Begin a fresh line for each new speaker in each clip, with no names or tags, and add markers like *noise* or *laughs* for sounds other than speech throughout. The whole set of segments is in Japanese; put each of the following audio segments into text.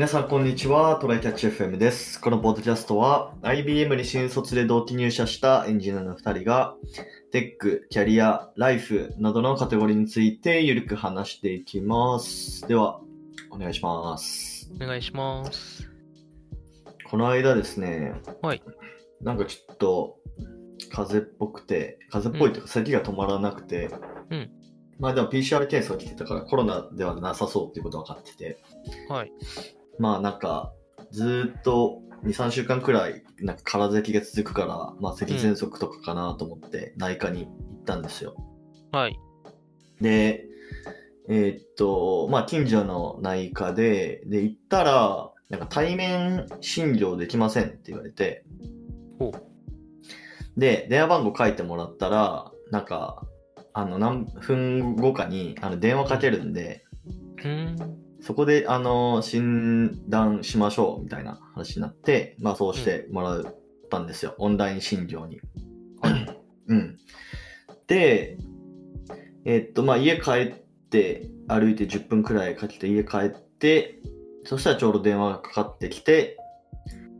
皆さん、こんにちは。トライキャッチ FM です。このポッドキャストは、IBM に新卒で同期入社したエンジニアの2人が、テック、キャリア、ライフなどのカテゴリーについてゆるく話していきます。では、お願いします。
お願いします。
この間ですね、
はい。
なんかちょっと、風邪っぽくて、風邪っぽいというか、咳が止まらなくて、
うん
まあでも PCR 検査が来てたからコロナではなさそうっていうことは分かってて、
はい。
まあなんか、ずーっと2、3週間くらい、なんか空咳が続くから、まあ咳喘息とかかなと思って内科に行ったんですよ。
はい。
で、えーっと、まあ近所の内科で、で、行ったら、なんか対面診療できませんって言われて、
ほ
で、電話番号書いてもらったら、なんか、あの、何分後かに、あの、電話かけるんで、
う。ん。
そこで、あの、診断しましょう、みたいな話になって、まあ、そうしてもらったんですよ。オンライン診療に。うん。で、えっと、まあ、家帰って、歩いて10分くらいかけて家帰って、そしたらちょうど電話がかかってきて、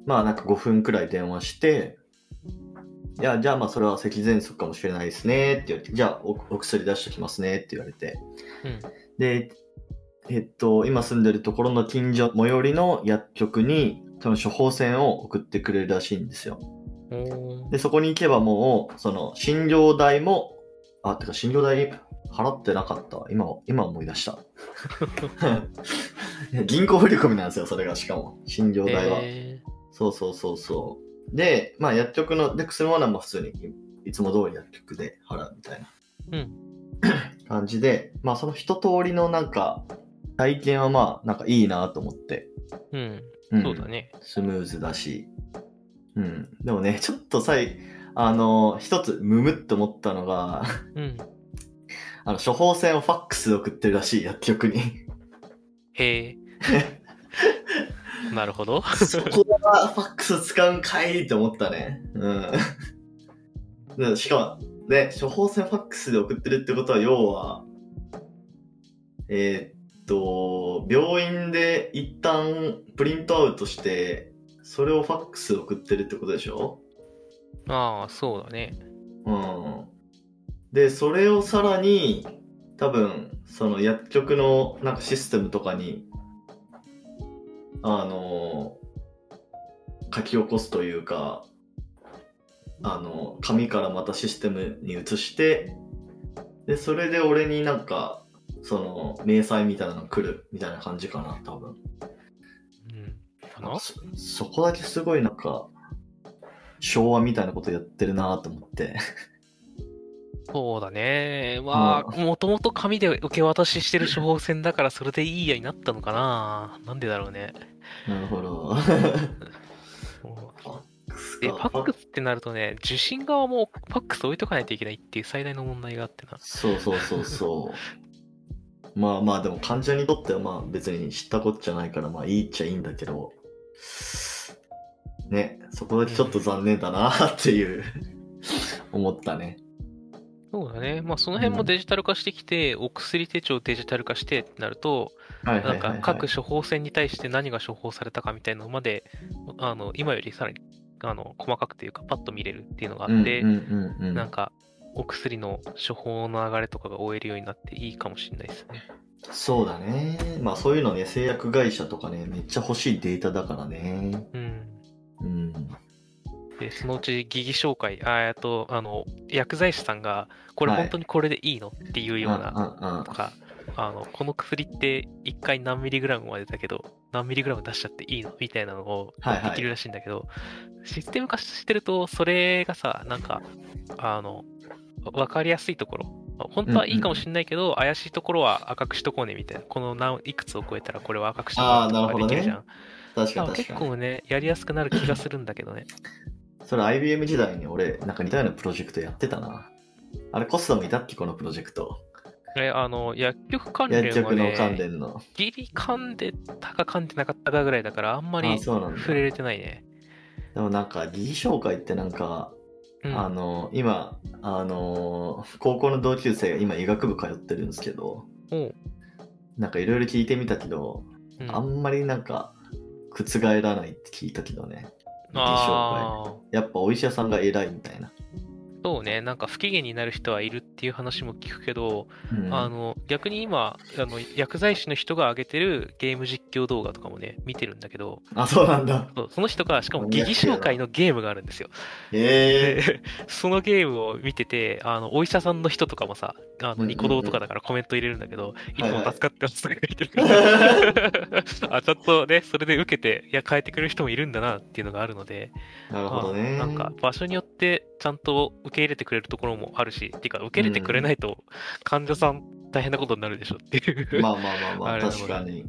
まあ、なんか5分くらい電話して、いや、じゃあまあそれは咳喘息かもしれないですねって言われて、じゃあおお薬出してきますねって言われて、
うん。
で、えっと、今住んでるところの近所、最寄りの薬局に、その処方箋を送ってくれるらしいんですよ。で、そこに行けばもう、その、診療代も、あ、てか診療代払ってなかったわ。今、今思い出した。*laughs* 銀行振り込みなんですよ、それがしかも。診療代は。
え
そうそうそうそう。で、まあ薬局の、で、薬ものはまあ普通にいつも通り薬局で払うみたいな。
うん。*coughs*
感じで、まあその一通りのなんか、体験はまあなんかいいなと思って。
ーうん。
うん
そうだね。
スムーズだし。うん。でもね、*laughs* ちょっとさい、あの、一つムムって思ったのが、
うん。
あの、処方箋をファックスで送ってるらしい、薬局に。
へえ。*laughs* なるほど。
そこはファックス使うんかいって思ったね。うん。でしかも、ね、処方箋ファックスで送ってるってことは、要は、えーっと、病院で一旦プリントアウトして、それをファックスで送ってるってことでしょ？
ああ、そうだね。
うん。で、それをさらに、多分、その薬局のなんかシステムとかに、あの書き起こすというか、あの、紙からまたシステムに移して、で、それで俺になんか、その、明細みたいなの来るみたいな感じかな、多分。
うん。かな
そそこだけすごいなんか、昭和みたいなことやってるなと思って。
そうだね。まあ、もともと紙で受け渡ししてる処方箋だからそれでいいやになったのかななんでだろうね。
なるほど。
え、ファックスってなるとね、受信側もファックス置いとかないといけないっていう最大の問題があってな。
そうそうそうそう。まあまあでも患者にとってはまあ別に知ったこっちゃないからまあいいっちゃいいんだけど、ね、そこだけちょっと残念だなっていう *laughs* 思ったね。
そうだね。まあその辺もデジタル化してきて、お薬手帳デジタル化してってなると、ないん。か各処方箋に対して何が処方されたかみたいなのまで、あの、今よりさらに、あの、細かくというかパッと見れるっていうのがあって、
うんうんうんうん、
なんか、お薬の処方の流れとかが追えるようになっていいかもしれないですね。
そうだね。まあそういうのね、製薬会社とかね、めっちゃ欲しいデータだからね。
うん。
うん。
で、そのうち疑義紹介、あえっと、あの、薬剤師さんが、これ
はい
本当にこれでいいのっていうような、
うんうん
とか、あの、この薬って1回何ミリグラムまでだけど、何ミリグラム出しちゃっていいの？みたいなのを
はいはい
できるらしいんだけど、システム化してると、それがさ、なんか、あの、わかりやすいところ、本当はいいかもしれないけど、怪しいところは赤くしとこうねみたいな、この何いくつを超えたらこれは赤くしとこうねとかができるじゃん。
確か
だから結
に確かに。
構ね、やりやすくなる気がするんだけどね。
それ IBM 時代に俺、なんか似たようなプロジェクトやってたな。あれコストもいたっけ？このプロジェクト。
え、あの、薬局関連は
薬局の関
ね、
連の。
ギリ噛んでたか噛んでなかったかぐらいだから、あんま
あ、
り。触れれてないね。
でもなんか、疑似紹介ってなんか、
うん。
あの、今、あの、高校の同級生が今医学部通ってるんですけど、なんかいろいろ聞いてみたけど、
うん
あんまりなんか、覆らないって聞いたけどね。
ああ。
やっぱお医者さんが偉いみたいな。
そうね、なんか不機嫌になる人はいるっていう話も聞くけど、
うん、
あの逆に今あの、薬剤師の人が上げてるゲーム実況動画とかもね、見てるんだけど、
あ、そうなんだ。
そうその人が、しかも疑似紹介のゲームがあるんですよ。
へえ
で、*laughs* そのゲームを見てて、あのお医者さんの人とかもさ、あのニコ動とかだからコメント入れるんだけど、いつ
はいはい
も助かってますとか言ってるから、*laughs* あちょっとね、それで受けて、いや、変えてくれる人もいるんだなっていうのがあるので、
なるほどね。
まあなんか場所によってちゃんと受け入れてくれるところもあるし、っていうか受け入れてくれないと患者さん大変なことになるでしょっていう。
まあまあまあまあ、*laughs*
あ
確かに。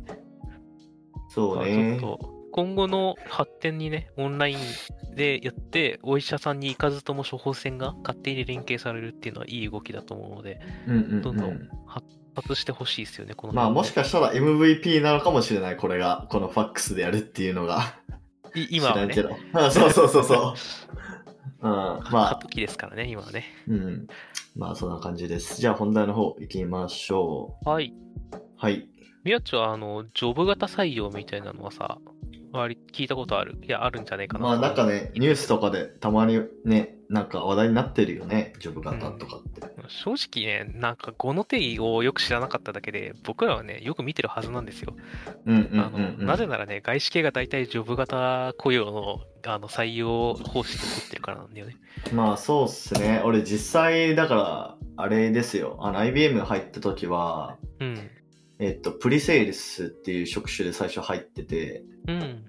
そう
まあちょ
ね
っ。と今後の発展にね、オンラインでやって、お医者さんに行かずとも処方箋が勝手に連携されるっていうのはいい動きだと思うので、
うんうん
どんど
うんん。
発達してほしいですよね、この
まあもしかしたら MVP なのかもしれない、これが。このファックスでやるっていうのが。
い今はね
知らんけ、ど。あそうそうそうそう。*laughs* うん、まあ、
過渡期ですからね、今はね。
うん。まあそんな感じです。じゃあ本題の方行きましょ
はい。
う。はい。
みやちは、あの、ジョブ型採用みたいなのはさ、割り聞いたことある？いや、あるんじゃないかな。
まあなんかね、ニュースとかでたまにね、なんか話題になってるよね。ジョブ型とかって。
正直ね、なんか語の定義をよく知らなかっただけで、僕らはね、よく見てるはずなんですよ。なぜならね、外資系が大体ジョブ型雇用のあの採用方式を取ってるからなんだよね。
まあそうっすね。俺実際だから、あれですよ。あの IBM 入った時は、
うん。
えっと、プリセールスっていう職種で最初入ってて、
うん。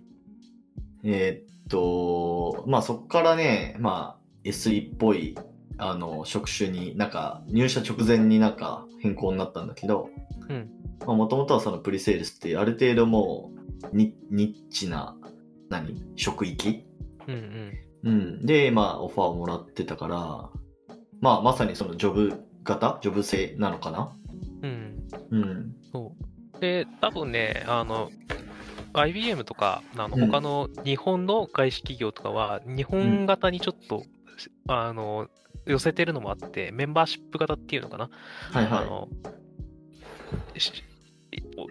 えっと、まあそっからね、まあ SE っぽい、あの、職種になんか入社直前になんか変更になったんだけど、もともとはそのプリセールスってある程度もうニニッチな、何？職域？
うんうん。
うん。で、まあオファーをもらってたから、まあまさにそのジョブ型？ジョブ制なのかな？
うん。
うん。
そう。で、多分ね、あの、IBM とか、あの
うん
他の日本の外資企業とかは、日本型にちょっと、あの、寄せてるのもあって、メンバーシップ型っていうのかな？
はいはい。
あのし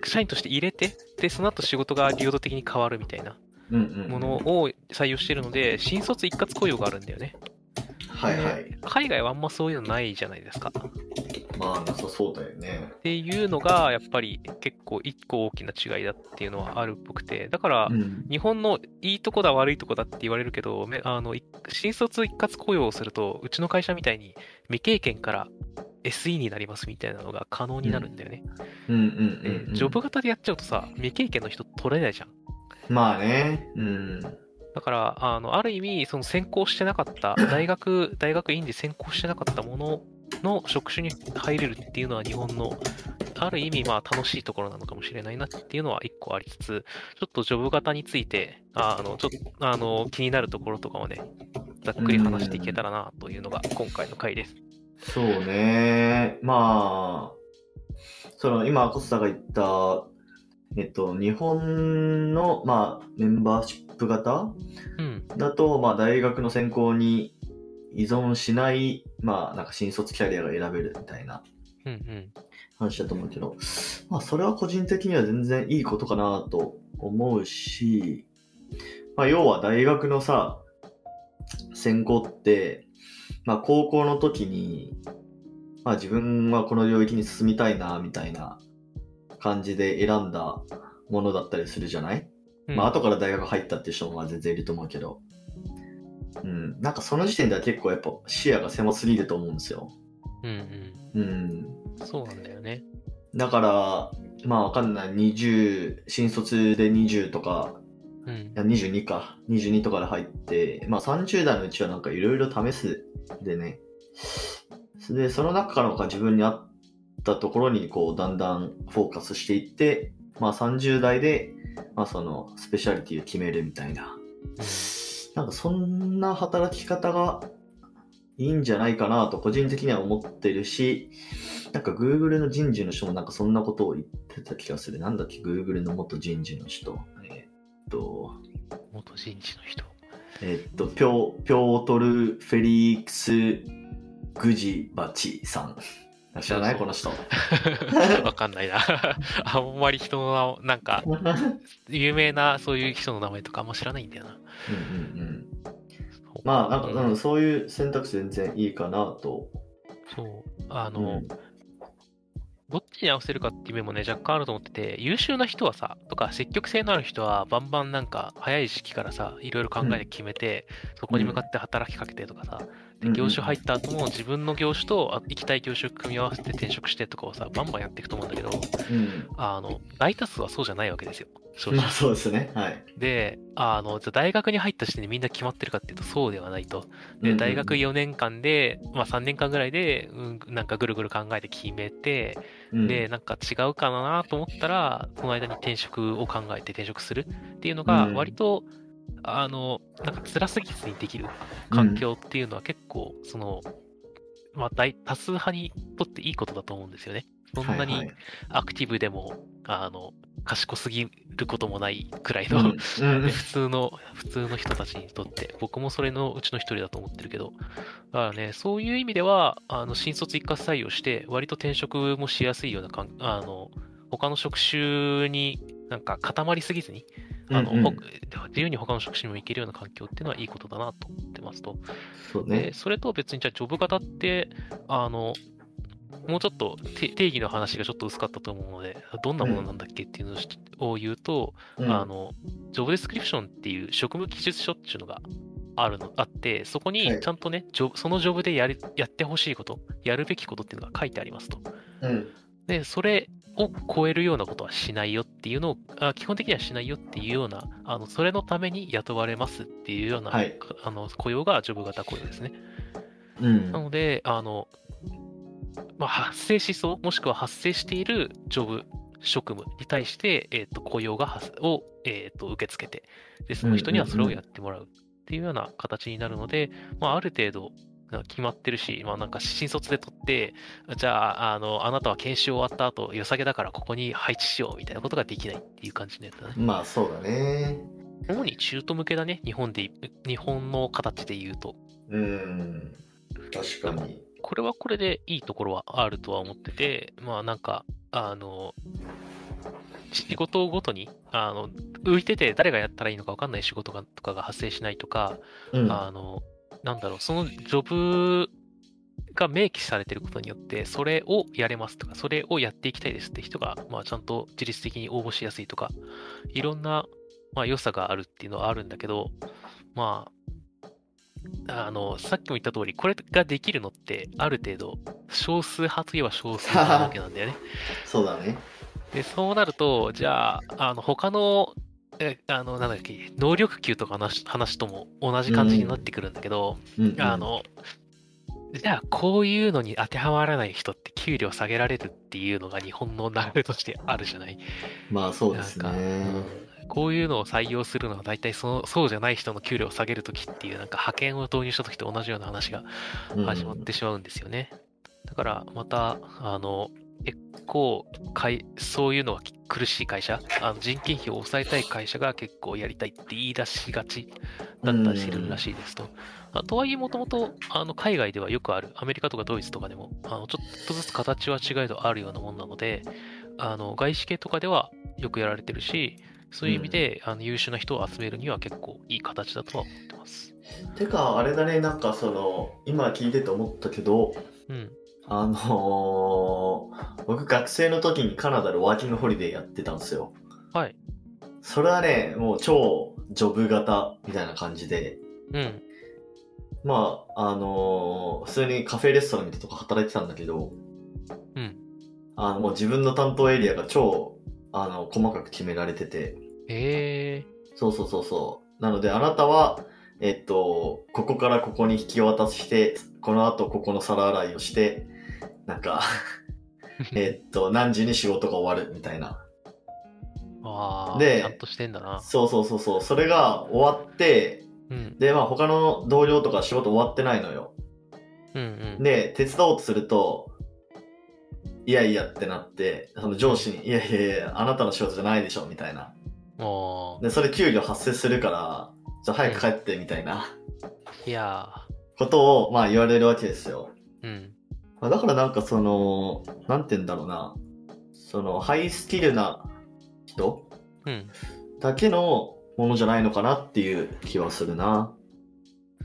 社員として入れて、で、その後仕事が流動的に変わるみたいな。ものを採用してるので、新卒一括雇用があるんだよね。
はいはい。
で海外はあんまそういうのないじゃないですか。
まあなさそうだよね。
っていうのが、やっぱり結構一個大きな違いだっていうのはあるっぽくて、だから、
うん。
日本のいいとこだ悪いとこだって言われるけど、めあのい新卒一括雇用をすると、うちの会社みたいに未経験から SE になりますみたいなのが可能になるんだよね。
うんうんうん、うん。
でジョブ型でやっちゃうとさ、未経験の人取れないじゃん。
まあね。うん。
だから、あのある意味、その専攻してなかった、大学、大学院で専攻してなかったものの職種に入れるっていうのは日本の、ある意味、まあ楽しいところなのかもしれないなっていうのは一個ありつつ、ちょっとジョブ型について、ああの、ちょっと、あの、気になるところとかをね、ざっくり話していけたらなというのが今回の回です。
そうね。まあ、その今、コスタが言った、えっと、日本の、まあ、メンバーシップ型
うん。
だと、まあ、大学の専攻に依存しない、まあ、なんか新卒キャリアが選べるみたいな。話だと思うけど、まあ、それは個人的には全然いいことかなと思うし、まあ、要は大学のさ、専攻って、まあ、高校の時に、まあ、自分はこの領域に進みたいな、みたいな感じで選んだものだったりするじゃない、
うん
まあ、後から大学入ったっていう人もまあ全然いると思うけど、うん、なんかその時点では結構やっぱ視野が狭すぎると思うんですよ。
うん
うん。
うん。そうなんだよね。
だから、まあわかんない。20、新卒で20とか、
うん
い。や22か。22とかで入って、まあ30代のうちはなんかいろいろ試すでね。で、その中からなんか自分に合ったところにこうだんだんフォーカスしていって、まあ30代で、まあそのスペシャリティを決めるみたいな。なんかそんな働き方がいいんじゃないかなと個人的には思ってるし、なんか Google の人事の人もなんかそんなことを言ってた気がする。なんだっけ ?Google の元人事の人。えーっと、
元人事の人。
えーっと、ピョピョートル・フェリックス・グジバチさん。知らないこの人。*laughs*
わかんないな。*laughs* あんまり人の名、なんか、有名なそういう人の名前とかあんま知らないんだよな。
うんうんうん。まあ、なんか、うん、そういう選択肢全然いいかなと。
そう。あの、
うん
どっちに合わせるかっていう面もね、若干あると思ってて、優秀な人はさ、とか積極性のある人は、バンバンなんか、早い時期からさ、いろいろ考えて決めて、そこに向かって働きかけてとかさ、で業種入った後も自分の業種とあ行きたい業種を組み合わせて転職してとかをさ、バンバンやっていくと思うんだけど、
うん。
あの、大多数はそうじゃないわけですよ。正直
まあ、そうですね。はい。
で、あの、じゃあ大学に入った時点でみんな決まってるかっていうとそうではないと。で、
うんうん
大学4年間で、まあ3年間ぐらいで、うん、なんかぐるぐる考えて決めて、
うん
で、なんか違うかなと思ったら、その間に転職を考えて転職するっていうのが、
うん
割と、あの、なんか辛すぎずにできる環境っていうのは結構、その、まあ大、多数派にとっていいことだと思うんですよね。そんなに
はいはい。
アクティブでも、あの、賢すぎることもないくらいの、
うん。*laughs*
普通の、普通の人たちにとって、僕もそれのうちの一人だと思ってるけど、だからね、そういう意味では、あの、新卒一括採用して、割と転職もしやすいようなかん、あの、他の職種になんか固まりすぎずに、あの、
うんうん
ほ自由に他の職種にも行けるような環境っていうのはいいことだなと思ってますと。
そうね
で、。それと別にじゃあジョブ型って、あの、もうちょっとて定義の話がちょっと薄かったと思うので、どんなものなんだっけっていうのを言うと、
うん
あの、ジョブデスクリプションっていう職務記述書っていうのがあるの、あって、そこ
はい
にちゃんとね、ジョブそのジョブでやりやってほしいこと、やるべきことっていうのが書いてありますと。
うん。
で、それを超えるようなことはしないよっていうのを、あ基本的にはしないよっていうような、あのそれのために雇われますっていうような、
はい
かあの雇用がジョブ型雇用ですね。
うん
な。ので、あの、まあ、発生しそう、もしくは発生しているジョブ、職務に対して、えっ、と、雇用が発を、えっ、と、受け付けて、で、その人にはそれをやってもらうっていうような形になるので、まあ、ある程度、な決まってるし、まあなんか新卒で取って、じゃあ、あの、あなたは研修終わった後、良さげだからここに配置しようみたいなことができないっていう感じのやつだね。
まあ、そうだね。
主に中途向けだね、日本で、日本の形で言うと。
うん。確かに。
これはこれでいいところはあるとは思ってて、まあなんか、あの、仕事ごとに、あの、浮いてて誰がやったらいいのか分かんない仕事がとかが発生しないとか、
うん。
あの、なんだろう、そのジョブが明記されてることによって、それをやれますとか、それをやっていきたいですって人が、まあちゃんと自律的に応募しやすいとか、いろんな、まあ良さがあるっていうのはあるんだけど、まあ、あの、さっきも言った通り、これができるのって、ある程度、少数派といえば少数派なわけなんだよね。*laughs*
そうだね。
で、そうなると、じゃあ、あの、他の、え、あの、なんだっけ、能力級とかの話話とも同じ感じになってくるんだけど、
うんうん
あ、の、じゃあ、こういうのに当てはまらない人って給料下げられるっていうのが日本の流れとしてあるじゃない？
まあ、そうです
なんか、
ね。
うんこういうのを採用するのは大体そのそうじゃない人の給料を下げるときっていうなんか派遣を導入したときと同じような話が
うん
始まってしまうんですよね。だからまた、あの、結構かい、そういうのが苦しい会社、あの人件費を抑えたい会社が結構やりたいって言い出しがちだったりするらしいですと。あとはいえ、もともと海外ではよくある、アメリカとかドイツとかでも、あのちょっとずつ形は違えどあるようなもんなので、あの外資系とかではよくやられてるし、そういう意味で、あの優秀な人を集めるには結構いい形だとは思ってます。
てか、あれだね、なんかその、今聞いてて思ったけど、
うん。
あのー僕学生の時にカナダでワーキングホリデーやってたんですよ。
はい。
それはね、もう超ジョブ型みたいな感じで、
うん。
まあ、あのー普通にカフェレストランとこ働いてたんだけど、
うん。
あの、もう自分の担当エリアが超、あの、細かく決められてて、
え
そうそうそうそう。なので、あなたは、えっと、ここからここに引き渡して、この後ここの皿洗いをして、なんか、
ー。*laughs*
えっと、何時に仕事が終わるみたいな。
ああ、
で
ちゃんとしてんだな。
そうそうそうそう。それが終わって、
うん。
で、まあ他の同僚とか仕事終わってないのよ。
うんうん。
で、手伝おうとすると、いやいやってなって、その上司に、いやいやいや、あなたの仕事じゃないでしょ、みたいな。で、それ給料発生するから、じゃあ早く帰って、みたいな
いや
ことを、まあ言われるわけですよ。
ー。うん。
まあだからなんかその、なんて言うんだろうな。その、ハイスキルな人
うん。
だけのものじゃないのかなっていう気はするな。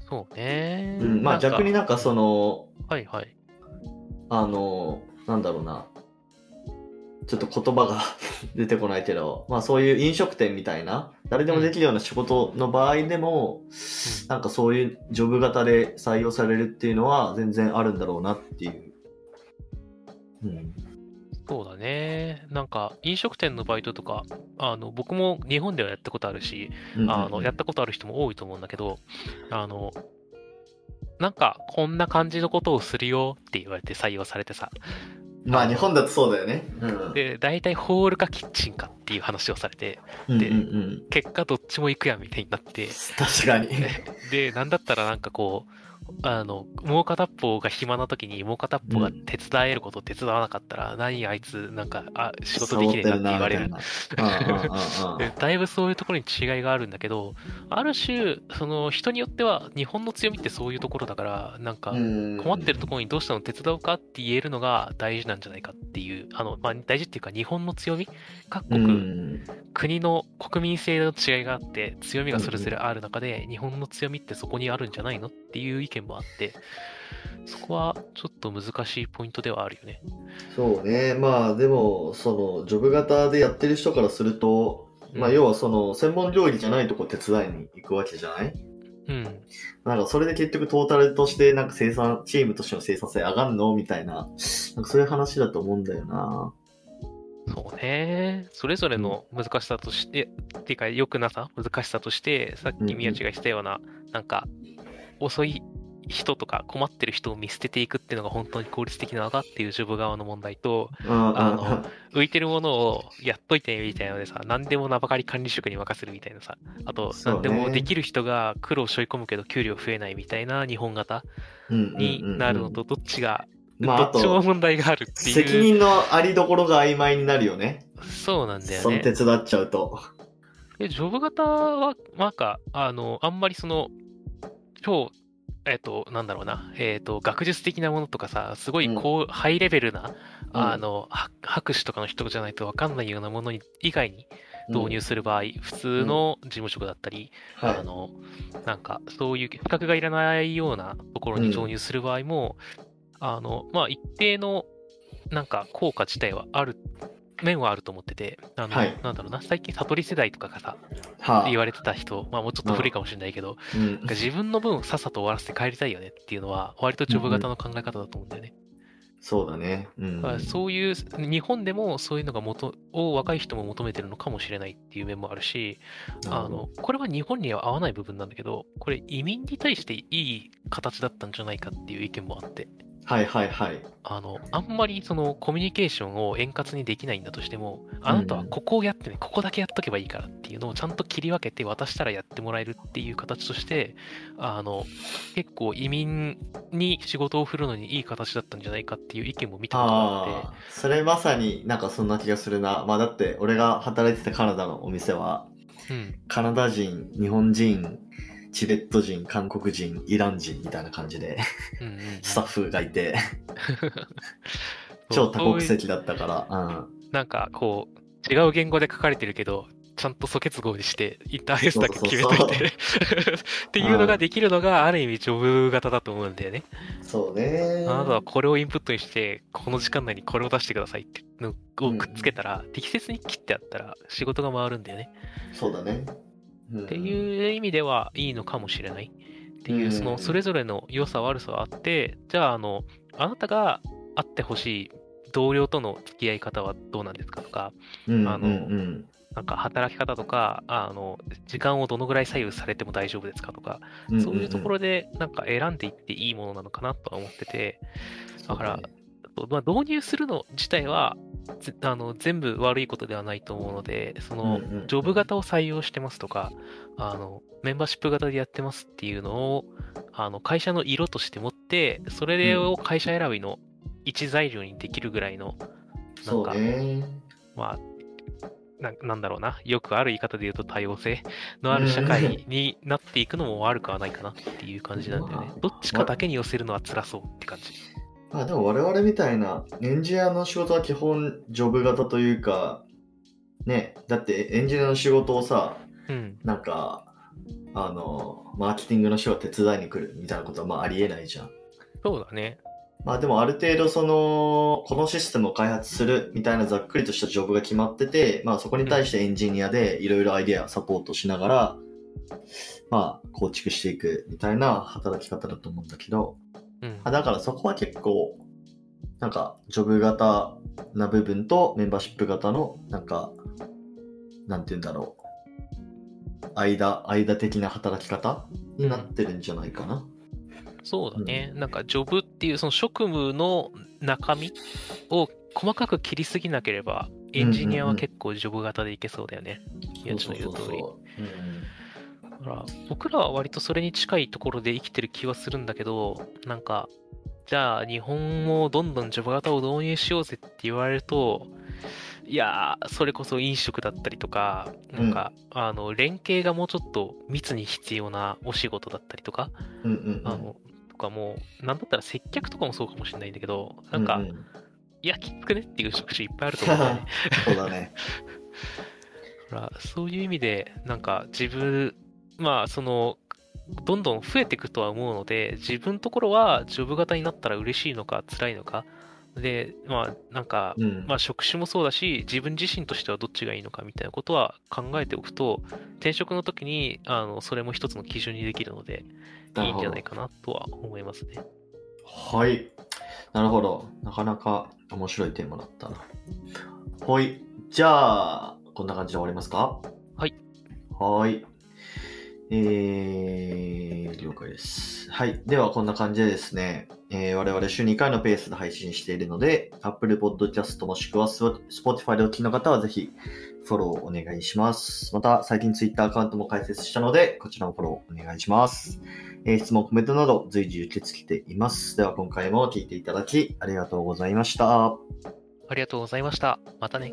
そうね。
うん、まあ逆になんかその、
はいはい。
あの、なんだろうな。ちょっと言葉が *laughs* 出てこないけど、まあそういう飲食店みたいな、誰でもできるような仕事の場合でも、なんかそういうジョブ型で採用されるっていうのは全然あるんだろうなっていう。うん。
そうだね。なんか、飲食店のバイトとか、あの、僕も日本ではやったことあるし、あの、やったことある人も多いと思うんだけど、あの、なんか、こんな感じのことをするよって言われて採用されてさ。
まあ日本だとそうだよね。うん。
で、大体ホールかキッチンかっていう話をされて、
うん
で
うんうん、
結果どっちも行くやんみたいになって、
確かに。*laughs*
で、なんだったらなんかこう、あの、もう片方が暇な時にもう片方が手伝えることを手伝わなかったら、何あいつ、なんか、あ、仕事できねえなって言われる。*laughs* だいぶそういうところに違いがあるんだけど、ある種、その人によっては日本の強みってそういうところだから、なんか
うん。
困ってるところにどうしたの手伝うかって言えるのが大事なんじゃないかっていう、あの、まあ、大事っていうか日本の強み各
う
国、
ん
国の国民性の違いがあって、強みがそれぞれある中で、日本の強みってそこにあるん。じゃないのっていう意見もあって、そこはちょっと難しいポイントではあるよね。
そうね。まあでも、その、ジョブ型でやってる人からすると、まあ
うん
要はその、専門領域じゃないとこ手伝いに行くわけじゃない？
うん。
なんかそれで結局トータルとしてなんか生産、チームとしての生産性上がるの？みたいな、なんかそういう話だと思うんだよな。
そうね。それぞれの難しさとして、っていうか、良くなさ、難しさとして、さっき宮地が言ったような、なんか、遅い人とか困ってる人を見捨てていくっていうのが本当に効率的なのかっていうジョブ側の問題と、
うん
あの浮いてるものをやっといてみたいなのでさ、何でも名ばかり管理職に任せるみたいなさ、あと、何でもできる人が苦労しょい込むけど給料増えないみたいな日本型
うん
になるのと、どっちが、
まああ
どっちも
と、
問題があるっていう。
責任のありどころが曖昧になるよね。
そうなんだよね
その手。伝っちゃうと。
で、ジョブ型は、なんか、あの、あんまりその、超、えっ、と、なんだろうな、えっ、と、学術的なものとかさ、すごいこう、ハイレベルな、あの、は博士とかの人じゃないとわかんないようなものに以外に導入する場合、普通の事務職だったり、
はい。
あの、なんか、そういう資格がいらないようなところに導入する場合も、あの、まあ、一定の、なんか、効果自体はある、面はあると思ってて、あの、
はい。
なんだろうな、最近、悟り世代とかがさ、
はあ。
言われてた人、まあ、もうちょっと古いかもしれないけど、
うん。
自分の分をさっさと終わらせて帰りたいよねっていうのは、割とジョブ型の考え方だと思うんだよね。
そうだね。うん。
だからそういう、日本でもそういうのが元を若い人も求めてるのかもしれないっていう面もあるし、あの、これは日本には合わない部分なんだけど、これ移民に対していい形だったんじゃないかっていう意見もあって、
はいはいはい。
あの、あんまりそのコミュニケーションを円滑にできないんだとしても、あなたはここをやってね、ここだけやっとけばいいからっていうのをちゃんと切り分けて渡したらやってもらえるっていう形として、あの、結構移民に仕事を振るのにいい形だったんじゃないかっていう意見も見たことがあって、
それまさになんかそんな気がするな。まあだって俺が働いてたカナダのお店は、
うん。
カナダ人、日本人、チベット人、韓国人、イラン人みたいな感じで
うんうんうん
スタッフがいて、超多国籍だったから、
なんかこう、違う言語で書かれてるけど、ちゃんと素結合にして、インターフェースだけ決めといて、*laughs* っていうのができるのが、ある意味、ジョブ型だと思うんだよね。
うん。そうね。
あなたはこれをインプットにして、この時間内にこれを出してくださいってのをくっつけたら、適切に切ってあったら、仕事が回るんだよね。
そうだね。っ
っていう意味ではいいのかもしれない。っていうう、
ん。
その、それぞれの良さ悪さはあって、じゃあ、あの、あなたがあってほしい同僚との付き合い方はどうなんですかとか、
うん、
あのなんか働き方とか、あの、時間をどのぐらい左右されても大丈夫ですかとか、
うん
そういうとこ
ろ
ろでなんか選んでいっていいものなのかなとは思ってて、だから
そう
まあ、導入するの自体はぜあの全部悪いことではないと思うので、そのジョブ型を採用してますとか、あのメンバーシップ型でやってますっていうのをあの会社の色として持って、それを会社選びの一材料にできるぐらいの、なんか。まあな、なんだろうな、よくある言い方で言うと多様性のある社会になっていくのも悪くはないかなっていう感じなんだよね *laughs*
ま。あ
どっちかだけに寄せるのは辛そうって感じ。
まあでも我々みたいなエンジニアの仕事は基本ジョブ型というか、ね、だってエンジニアの仕事をさ、
うん。
なんか、あの、マーケティングの人が手伝いに来るみたいなことはまあありえないじゃん。
そうだね。
まあでもある程度その、このシステムを開発するみたいなざっくりとしたジョブが決まってて、まあそこに対してエンジニアでいろいろアイデアサポートしながら、まあ構築していくみたいな働き方だと思うんだけど、
うん。
あだからそこは結構、なんかジョブ型な部分とメンバーシップ型のなんか、なんて言うんだろう。間、間的な働き方になってるんじゃないかな。
そうだね。なんか、ジョブっていう、その職務の中身を細かく切りすぎなければ、エンジニアは結構ジョブ型でいけそうだよね。宮地の言う通り。
うん
だから僕らは割とそれに近いところで生きてる気はするんだけど、なんか、じゃあ日本もどんどんジョブ型を導入しようぜって言われると、いやー、それこそ飲食だったりとか、なんか、あの、連携がもうちょっと密に必要なお仕事だったりとか、
うんうんうん
あの、とかもう、なんだったら接客とかもそうかもしれないんだけど、なんか、
うう
いや、きつくねっていう職種いっぱいあると思うんだよね。*laughs*
そうだね。*laughs*
そういう意味で、なんか自分、まあ、その、どんどん増えていくとは思うので、自分のところはジョブ型になったら嬉しいのか辛いのか、で、まあ、なんか、
うん
まあ、職種もそうだし、自分自身としてはどっちがいいのかみたいなことは考えておくと、転職の時に、あの、それも一つの基準にできるので、いいんじゃないかなとは思いますね。
はい。なるほど。なかなか面白いテーマだったな。はい。じゃあ、こんな感じで終わりますか？
はい。
はい。えー、了解です。はい。では、こんな感じでですね、えー我々週2回のペースで配信しているので、Apple Podcast もしくは Spotify でお聞きの方はぜひフォローお願いします。また、最近 Twitter アカウントも開設したので、こちらもフォローお願いします。えー質問、コメントなど随時受け付けています。では、今回も聞いていただきありがとうございました。
ありがとうございました。またね。